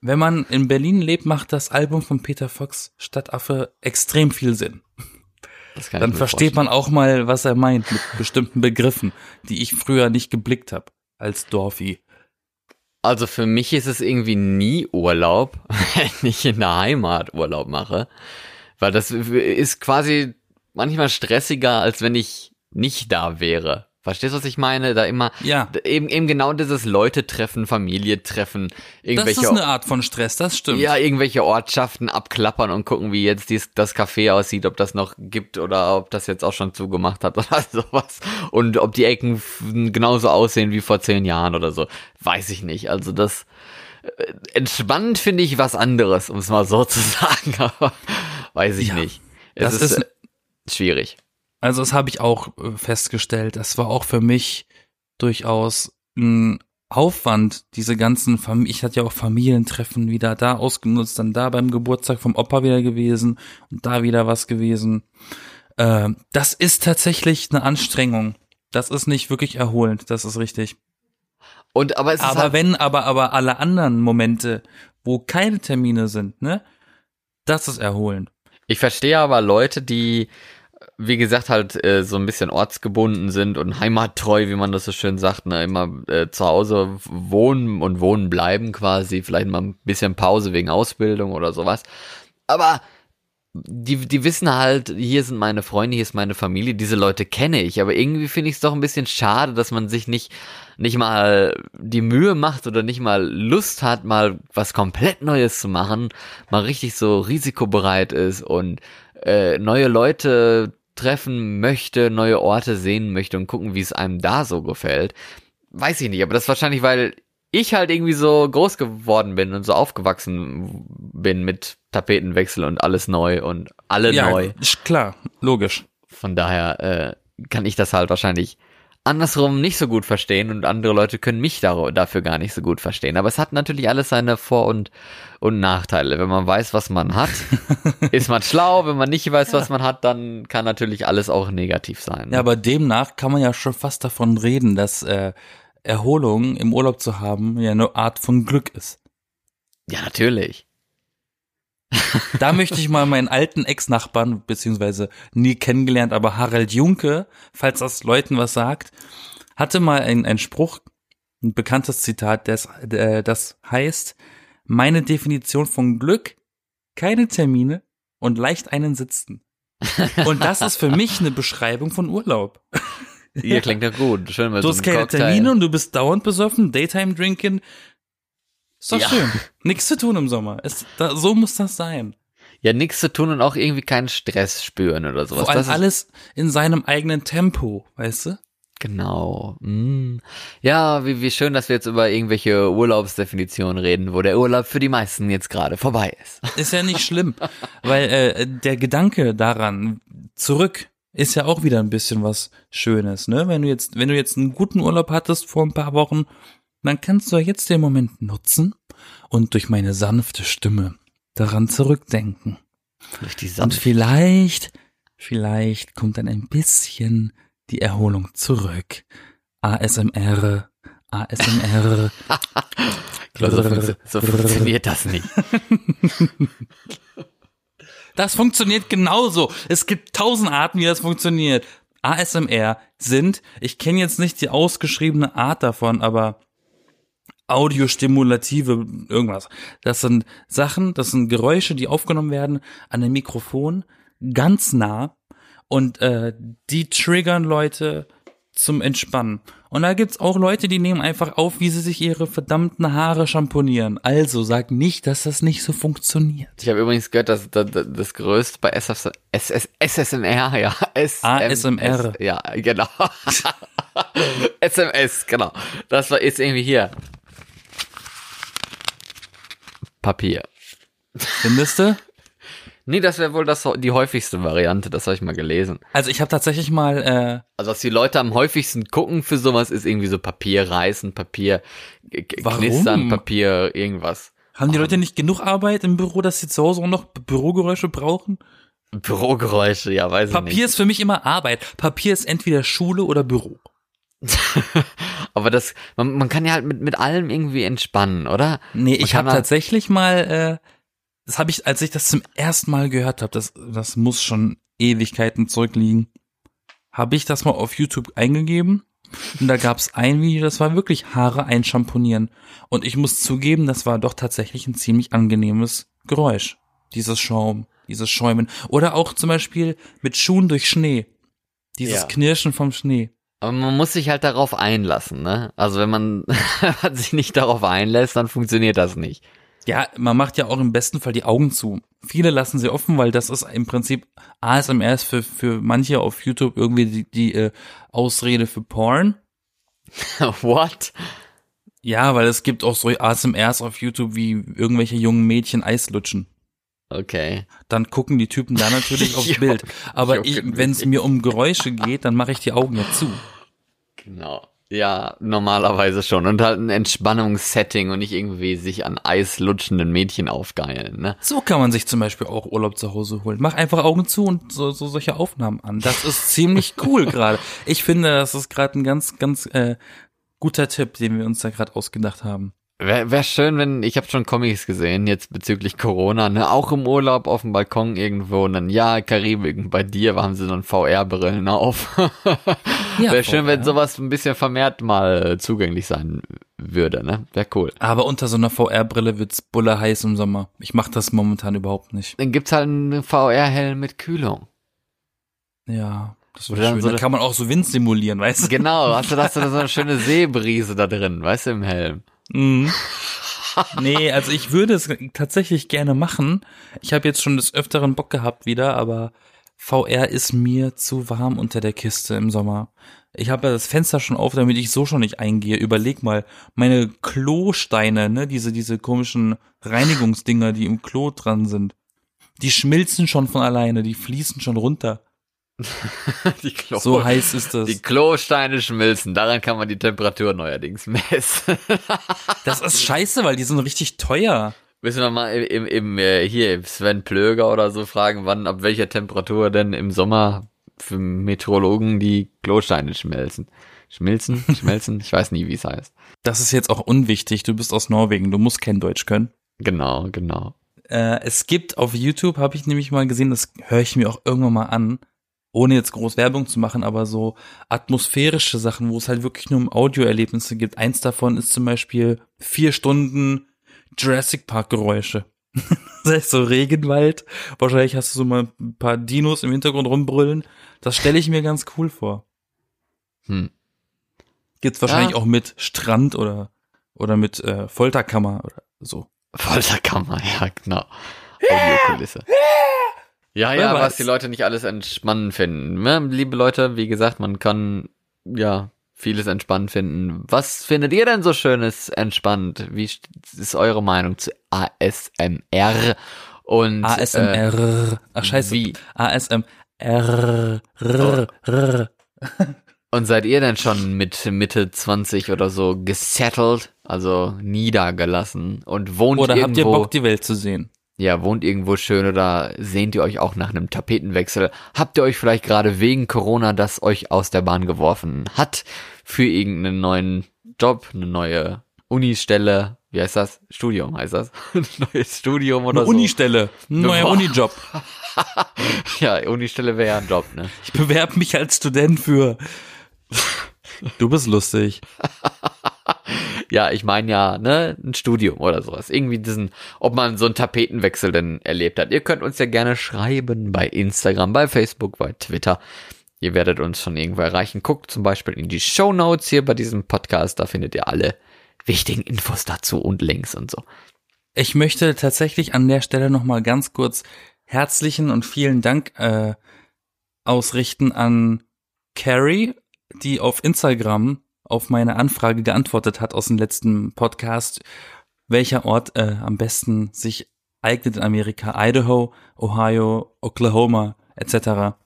Wenn man in Berlin lebt, macht das Album von Peter Fox Stadtaffe extrem viel Sinn. Das kann Dann versteht man auch mal, was er meint mit bestimmten Begriffen, die ich früher nicht geblickt habe als Dorfi. Also für mich ist es irgendwie nie Urlaub, wenn ich in der Heimat Urlaub mache. Weil das ist quasi manchmal stressiger, als wenn ich nicht da wäre. Verstehst du, was ich meine? Da immer, Ja. eben, eben genau dieses Leute treffen, Familie treffen, Das irgendwelche, ist eine Art von Stress, das stimmt. ja, irgendwelche Ortschaften abklappern und gucken, wie jetzt dies, das Café aussieht, ob das noch gibt oder ob das jetzt auch schon zugemacht hat oder sowas. Und ob die Ecken genauso aussehen wie vor zehn Jahren oder so. Weiß ich nicht. Also das, äh, entspannend finde ich was anderes, um es mal so zu sagen, aber weiß ich Ja, nicht. Es das ist, ist- äh, schwierig. Also das habe ich auch äh, festgestellt. Das war auch für mich durchaus ein Aufwand, diese ganzen Familien, ich hatte ja auch Familientreffen wieder da ausgenutzt, dann da beim Geburtstag vom Opa wieder gewesen und da wieder was gewesen. Äh, das ist tatsächlich eine Anstrengung. Das ist nicht wirklich erholend, das ist richtig. Und aber es ist Aber halt, wenn aber aber alle anderen Momente, wo keine Termine sind, ne, das ist erholend. Ich verstehe aber Leute, die, wie gesagt, halt äh, so ein bisschen ortsgebunden sind und heimattreu, wie man das so schön sagt, ne, immer äh, zu Hause wohnen und wohnen bleiben quasi, vielleicht mal ein bisschen Pause wegen Ausbildung oder sowas. Aber die, die wissen halt, hier sind meine Freunde, hier ist meine Familie, diese Leute kenne ich, aber irgendwie finde ich es doch ein bisschen schade, dass man sich nicht, nicht mal die Mühe macht oder nicht mal Lust hat, mal was komplett Neues zu machen, mal richtig so risikobereit ist und äh, neue Leute treffen möchte, neue Orte sehen möchte und gucken, wie es einem da so gefällt. Weiß ich nicht, aber das ist wahrscheinlich, weil ich halt irgendwie so groß geworden bin und so aufgewachsen bin mit Tapetenwechsel und alles neu und alle ja, neu. ist klar, logisch. Von daher, äh, kann ich das halt wahrscheinlich andersrum nicht so gut verstehen und andere Leute können mich dafür gar nicht so gut verstehen. Aber es hat natürlich alles seine Vor- und, und Nachteile. Wenn man weiß, was man hat, ist man schlau. Wenn man nicht weiß, was man hat, dann kann natürlich alles auch negativ sein. Ja, aber demnach kann man ja schon fast davon reden, dass äh, Erholung im Urlaub zu haben ja eine Art von Glück ist. Ja, natürlich. Da möchte ich mal meinen alten Ex-Nachbarn, beziehungsweise nie kennengelernt, aber Harald Junke, falls das Leuten was sagt, hatte mal ein, ein Spruch, ein bekanntes Zitat, das, äh, das heißt, meine Definition von Glück, keine Termine und leicht einen sitzen. Und das ist für mich eine Beschreibung von Urlaub. Ihr klingt ja gut. Schön mit Du so hast keine Cocktail. Termine und du bist dauernd besoffen, Daytime drinking. Ist doch Ja. schön. Nichts zu tun im Sommer. Ist, da, so muss das sein. Ja, nichts zu tun und auch irgendwie keinen Stress spüren oder sowas. Vor allem alles in seinem eigenen Tempo, weißt du? Genau. Mm. Ja, wie, wie schön, dass wir jetzt über irgendwelche Urlaubsdefinitionen reden, wo der Urlaub für die meisten jetzt gerade vorbei ist. Ist ja nicht schlimm, weil äh, der Gedanke daran zurück ist ja auch wieder ein bisschen was Schönes, ne? Wenn du jetzt, wenn du jetzt einen guten Urlaub hattest vor ein paar Wochen, dann kannst du ja jetzt den Moment nutzen und durch meine sanfte Stimme daran zurückdenken. Durch die Und Sonne. vielleicht, vielleicht kommt dann ein bisschen die Erholung zurück. ASMR, ASMR. So, so funktioniert das nicht. Das funktioniert genauso. Es gibt tausend Arten, wie das funktioniert. ASMR sind, ich kenne jetzt nicht die ausgeschriebene Art davon, aber audiostimulative irgendwas. Das sind Sachen, das sind Geräusche, die aufgenommen werden an dem Mikrofon ganz nah und äh, die triggern Leute zum Entspannen. Und da gibt's auch Leute, die nehmen einfach auf, wie sie sich ihre verdammten Haare schamponieren. Also sag nicht, dass das nicht so funktioniert. Ich habe übrigens gehört, dass das, das, das größte bei SS, SS, SSMR, ja. ASMR. Ja, genau. SMS, genau. Das war jetzt irgendwie hier. Papier. Findest du? Nee, das wäre wohl das, die häufigste Variante, das habe ich mal gelesen. Also ich habe tatsächlich mal, äh, Also was die Leute am häufigsten gucken für sowas ist irgendwie so Papier reißen, Papier Warum? knistern, Papier irgendwas. haben die Leute nicht genug Arbeit im Büro, dass sie zu Hause auch noch Bürogeräusche brauchen? Bürogeräusche, ja, weiß ich Papier ist für mich immer Arbeit. Papier ist entweder Schule oder Büro. Aber das, man, man kann ja halt mit, mit allem irgendwie entspannen, oder? Nee, Man ich habe tatsächlich mal, äh, das habe ich, als ich das zum ersten Mal gehört habe, das, das muss schon Ewigkeiten zurückliegen, habe ich das mal auf YouTube eingegeben und da gab's ein Video, das war wirklich Haare einschamponieren. Und ich muss zugeben, das war doch tatsächlich ein ziemlich angenehmes Geräusch. Dieses Schaum, dieses Schäumen. Oder auch zum Beispiel mit Schuhen durch Schnee. Dieses Ja. Knirschen vom Schnee. Aber man muss sich halt darauf einlassen, ne? Also wenn man, sich nicht darauf einlässt, dann funktioniert das nicht. Ja, man macht ja auch im besten Fall die Augen zu. Viele lassen sie offen, weil das ist im Prinzip ASMR ist für, für manche auf YouTube irgendwie die, die äh, Ausrede für Porn. What? Ja, weil es gibt auch so ASMRs auf YouTube, wie irgendwelche jungen Mädchen Eis lutschen. Okay. Dann gucken die Typen da natürlich aufs Jo, Bild. Aber mich. wenn es mir um Geräusche geht, dann mache ich die Augen ja zu. Genau. Ja, normalerweise schon. Und halt ein Entspannungssetting und nicht irgendwie sich an Eis lutschenden Mädchen aufgeilen, ne? So kann man sich zum Beispiel auch Urlaub zu Hause holen. Mach einfach Augen zu und so, so solche Aufnahmen an. Das ist ziemlich cool gerade. Ich finde, das ist gerade ein ganz, ganz äh, guter Tipp, den wir uns da gerade ausgedacht haben. Wäre wär schön, wenn, ich habe schon Comics gesehen, jetzt bezüglich Corona, ne, auch im Urlaub auf dem Balkon irgendwo und dann, ja, Karibik, bei dir haben sie dann VR-Brillen auf. Ja, Wäre schön, wenn sowas ein bisschen vermehrt mal zugänglich sein würde, ne? Wäre cool. Aber unter so einer VR-Brille wird's bulle heiß im Sommer. Ich mache das momentan überhaupt nicht. Dann gibt's halt einen VR-Helm mit Kühlung. Ja, das wäre dann schön. so da kann man auch so Wind simulieren, weißt du? Genau, hast du, hast du da so eine schöne Seebrise da drin, weißt du, im Helm. Mhm. Nee, also ich würde es tatsächlich gerne machen. Ich habe jetzt schon des Öfteren Bock gehabt wieder, aber VR ist mir zu warm unter der Kiste im Sommer. Ich habe ja das Fenster schon auf, damit ich so schon nicht eingehe. Überleg mal, meine Klosteine, ne, diese, diese komischen Reinigungsdinger, die im Klo dran sind, die schmilzen schon von alleine, die fließen schon runter. Klo So heiß ist das. Die Klosteine schmilzen, daran kann man die Temperatur neuerdings messen. Das ist scheiße, weil die sind richtig teuer. Müssen wir mal im, im, äh, hier im Sven Plöger oder so fragen, wann, ab welcher Temperatur denn im Sommer für Meteorologen die Klosteine schmelzen. Schmilzen? Schmelzen? Ich weiß nie, wie es heißt. Das ist jetzt auch unwichtig. Du bist aus Norwegen, du musst kein Deutsch können. Genau, genau. Äh, es gibt auf YouTube, habe ich nämlich mal gesehen, das höre ich mir auch irgendwann mal an, ohne jetzt groß Werbung zu machen, aber so atmosphärische Sachen, wo es halt wirklich nur um Audioerlebnisse gibt. Eins davon ist zum Beispiel vier Stunden Jurassic Park Geräusche. das heißt so Regenwald. Wahrscheinlich hast du so mal ein paar Dinos im Hintergrund rumbrüllen. Das stelle ich mir ganz cool vor. Hm. Gibt's wahrscheinlich Ja. auch mit Strand oder oder mit äh, Folterkammer oder so. Folterkammer, ja, genau. Audiokulisse. Ja, ja, was die Leute nicht alles entspannend finden. Ne? Liebe Leute, wie gesagt, man kann, ja, vieles entspannend finden. Was findet ihr denn so schönes entspannt? Wie st- ist eure Meinung zu ASMR? Und, Äh, ASMR. Ach scheiße. wie? ASMR. Und seid ihr denn schon mit Mitte 20 oder so gesettelt, also niedergelassen und wohnt Oder habt ihr irgendwo? Bock, die Welt zu sehen? Ja, wohnt irgendwo schön oder sehnt ihr euch auch nach einem Tapetenwechsel? Habt ihr euch vielleicht gerade wegen Corona, das euch aus der Bahn geworfen hat, für irgendeinen neuen Job, eine neue Unistelle, wie heißt das? Studium heißt das? Ein neues Studium oder Eine so? Unistelle. Neuer. Unijob. Ja, Unistelle wäre ja ein Job, ne? Ich bewerbe mich als Student für. Du bist lustig. Ja, ich meine ja, ne, ein Studium oder sowas. Irgendwie diesen, ob man so einen Tapetenwechsel denn erlebt hat. Ihr könnt uns ja gerne schreiben bei Instagram, bei Facebook, bei Twitter. Ihr werdet uns schon irgendwo erreichen. Guckt zum Beispiel in die Show Notes hier bei diesem Podcast. Da findet ihr alle wichtigen Infos dazu und Links und so. Ich möchte tatsächlich an der Stelle nochmal ganz kurz herzlichen und vielen Dank äh, ausrichten an Carrie, die auf Instagram auf meine Anfrage geantwortet hat aus dem letzten Podcast, welcher Ort äh, am besten sich eignet in Amerika. Idaho, Ohio, Oklahoma etc.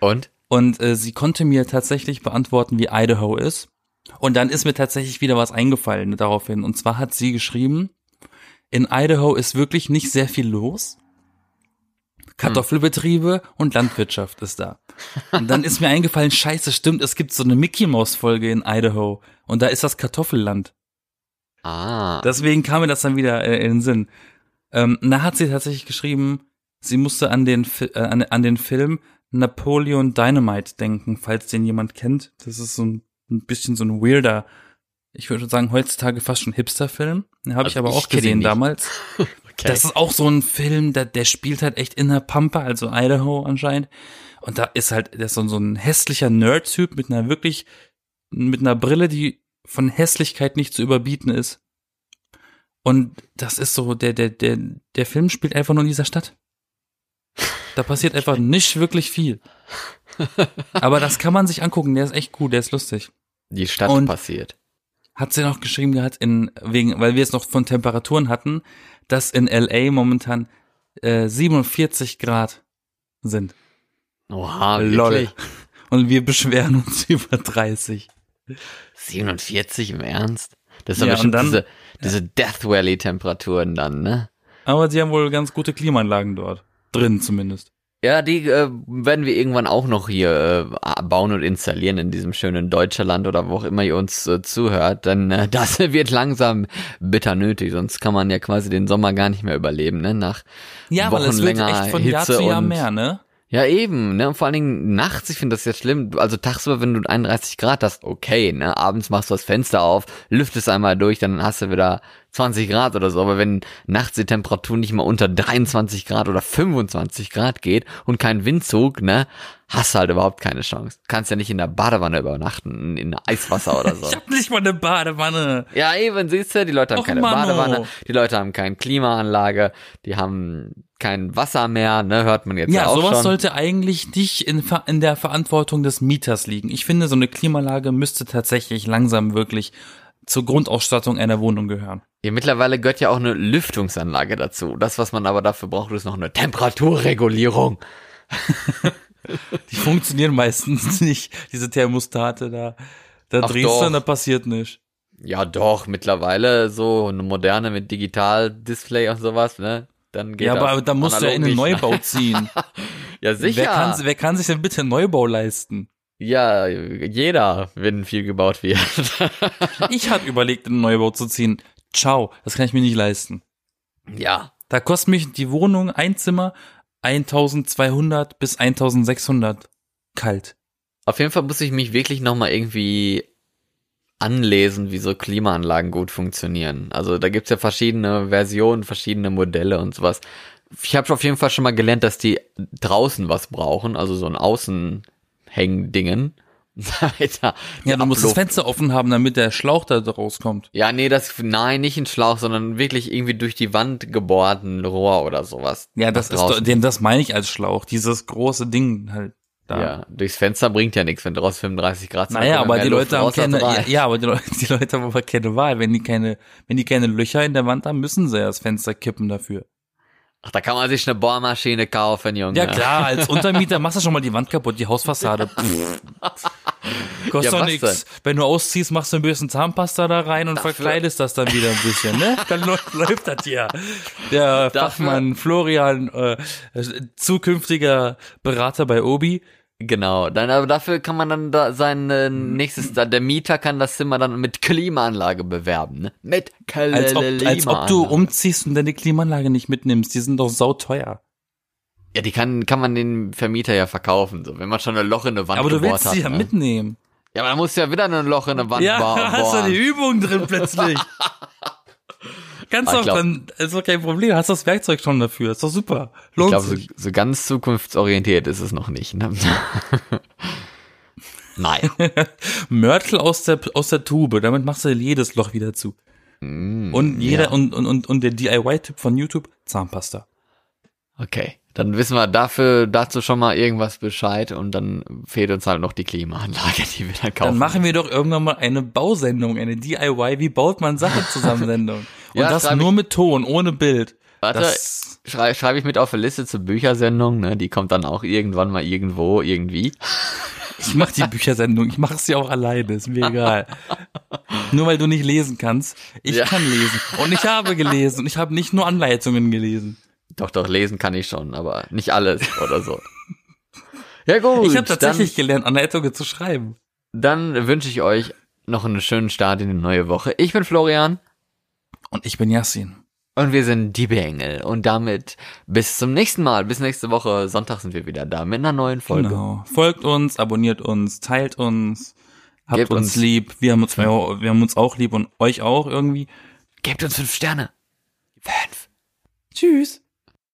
Und? Und äh, sie konnte mir tatsächlich beantworten, wie Idaho ist. Und dann ist mir tatsächlich wieder was eingefallen daraufhin. Und zwar hat sie geschrieben, in Idaho ist wirklich nicht sehr viel los. Kartoffelbetriebe und Landwirtschaft ist da. Und dann ist mir eingefallen, scheiße, stimmt, es gibt so eine Mickey Mouse Folge in Idaho. Und da ist das Kartoffelland. Ah. Deswegen kam mir das dann wieder äh, in den Sinn. Ähm, da hat sie tatsächlich geschrieben, sie musste an den, äh, an, an den Film Napoleon Dynamite denken, falls den jemand kennt. Das ist so ein, ein bisschen so ein weirder, ich würde sagen, heutzutage fast schon Hipster-Film. Den habe ich Also aber ich auch gesehen damals. okay. Das ist auch so ein Film, der, der spielt halt echt in der Pampa, also Idaho anscheinend. Und da ist halt, der ist so, so ein hässlicher Nerd-Typ mit einer wirklich, mit einer Brille, die von Hässlichkeit nicht zu überbieten ist. Und das ist so, der, der, der, der Film spielt einfach nur in dieser Stadt. Da passiert einfach nicht wirklich viel. Aber das kann man sich angucken, der ist echt gut, der ist lustig. die Stadt und- passiert. Hat sie noch geschrieben gehabt, in, wegen, weil wir es noch von Temperaturen hatten, dass in LA momentan äh, 47 Grad sind. Oha, Lol. wirklich? Und wir beschweren uns über 30. 47 im Ernst? Das ist Ja, ja, bestimmt dann- diese, diese Death Valley Temperaturen dann, ne? Aber sie haben wohl ganz gute Klimaanlagen dort. Drin zumindest. Ja, die äh, werden wir irgendwann auch noch hier äh, bauen und installieren in diesem schönen Deutschland oder wo auch immer ihr uns äh, zuhört. Denn äh, das wird langsam bitter nötig, sonst kann man ja quasi den Sommer gar nicht mehr überleben, ne? Nach Ja, weil es wird wochenlänger echt von Jahr Hitze zu Jahr und- mehr, ne? Ja, eben, ne? Und vor allen Dingen nachts, ich finde das jetzt schlimm. Also tagsüber, wenn du 31 Grad hast, okay, ne? Abends machst du das Fenster auf, lüftest einmal durch, dann hast du wieder 20 Grad oder so. Aber wenn nachts die Temperatur nicht mal unter 23 Grad oder 25 Grad geht und kein Windzug, ne? Hast du halt überhaupt keine Chance. Kannst ja nicht in der Badewanne übernachten, in Eiswasser oder so. Ich hab nicht mal eine Badewanne. Ja, eben, siehst du, die Leute haben Och, keine Manno. Badewanne, die Leute haben keine Klimaanlage, die haben kein Wasser mehr, ne, hört man jetzt ja, Ja, auch sowas schon. sollte eigentlich nicht in, in der Verantwortung des Mieters liegen. Ich finde, so eine Klimaanlage müsste tatsächlich langsam wirklich zur Grundausstattung einer Wohnung gehören. Ja, mittlerweile gehört ja auch eine Lüftungsanlage dazu. Das, was man aber dafür braucht, ist noch eine Temperaturregulierung. Die funktionieren meistens nicht, diese Thermostate da. Da Ach drehst doch. du und da passiert nichts. Ja, doch, mittlerweile so eine moderne mit Digital-Display und sowas, ne? Dann geht Ja, das aber da musst du ja in den. Neubau ziehen. Ja, sicher. Wer kann, wer kann sich denn bitte einen Neubau leisten? ja, jeder, wenn viel gebaut wird. Ich hatte überlegt, in einen Neubau zu ziehen. Ciao, das kann ich mir nicht leisten. ja, Da kostet mich die Wohnung, ein Zimmer, 1200 bis 1600 kalt. Auf jeden Fall muss ich mich wirklich nochmal irgendwie anlesen, wie so Klimaanlagen gut funktionieren. Also da gibt's ja verschiedene Versionen, verschiedene Modelle und sowas. Ich habe auf jeden Fall schon mal gelernt, dass die draußen was brauchen, also so ein Außenhängdingen. Da Ja, du musst das Fenster offen haben, damit der Schlauch da rauskommt. Ja, nee, das, nein, nicht ein Schlauch, sondern wirklich irgendwie durch die Wand gebohrten Rohr oder sowas. Ja, das ist doch, das meine ich als Schlauch, dieses große Ding halt. Da. Ja, durchs Fenster bringt ja nichts, wenn draußen 35 Grad sind. Naja, aber die Luft Leute haben raus keine, ja, ja, aber die Leute, die Leute haben aber keine Wahl. Wenn die keine, wenn die keine Löcher in der Wand haben, müssen sie ja das Fenster kippen dafür. Ach, da kann man sich eine Bohrmaschine kaufen, Junge. Ja klar, als Untermieter machst du schon mal die Wand kaputt, die Hausfassade. Kostet Ja, doch nix. Wenn du ausziehst, machst du ein bisschen Zahnpasta da rein und verkleidest das dann wieder ein bisschen, ne? Dann läuft, das hier. Der Dafür- Fachmann Florian, äh, zukünftiger Berater bei Obi, Genau, dann aber dafür kann man dann da sein äh, nächstes, da, der Mieter kann das Zimmer dann mit Klimaanlage bewerben, ne? Mit als ob, als ob du Klimaanlage. umziehst und deine Klimaanlage nicht mitnimmst. Die sind doch sauteuer. Ja, die kann, kann man den Vermieter ja verkaufen, so, wenn man schon ein Loch in eine Wand Aber du willst hat. sie ja ne? mitnehmen. Ja, aber dann musst du ja wieder ein Loch in eine Wand Ja, ba- hast du bohren. die Übung drin plötzlich. Ah, ich doch glaub- dann, ist doch kein Problem, hast das Werkzeug schon dafür, ist doch super. Ich Lohnt glaube, so, so ganz zukunftsorientiert ist es noch nicht. Ne? Nein. Mörtel aus der, aus der Tube, damit machst du jedes Loch wieder zu. Mm, Und jeder, ja. und, und, und, und der DIY-Tipp von YouTube, Zahnpasta. Okay, dann wissen wir dafür dazu schon mal irgendwas Bescheid und dann fehlt uns halt noch die Klimaanlage, die wir dann kaufen. Dann machen wir doch irgendwann mal eine Bausendung, eine DIY, wie baut man Sachen zusammen Sendung. Und Ja, das nur mit Ton, ohne Bild. Warte, Das, schrei schreibe ich mit auf eine Liste zur Büchersendung, ne? Die kommt dann auch irgendwann mal irgendwo, irgendwie. ich mach die Büchersendung, ich mache sie auch alleine, ist mir egal. nur weil du nicht lesen kannst. Ich Ja. kann lesen. Und ich habe gelesen. Und ich habe nicht nur Anleitungen gelesen. Doch, doch, lesen kann ich schon, aber nicht alles oder so. Ja gut, Ich habe tatsächlich gelernt, Anleitungen zu schreiben. dann, dann wünsche ich euch noch einen schönen Start in die neue Woche. Ich bin Florian Und ich bin Yassin. und wir sind die Bengel und damit bis zum nächsten Mal. Bis nächste Woche. Sonntag sind wir wieder da mit einer neuen Folge. Genau. Folgt uns, abonniert uns, teilt uns, habt Gebt uns, uns- lieb. Wir haben uns, wir haben uns auch lieb und euch auch irgendwie. Gebt uns fünf Sterne. Fünf. Tschüss.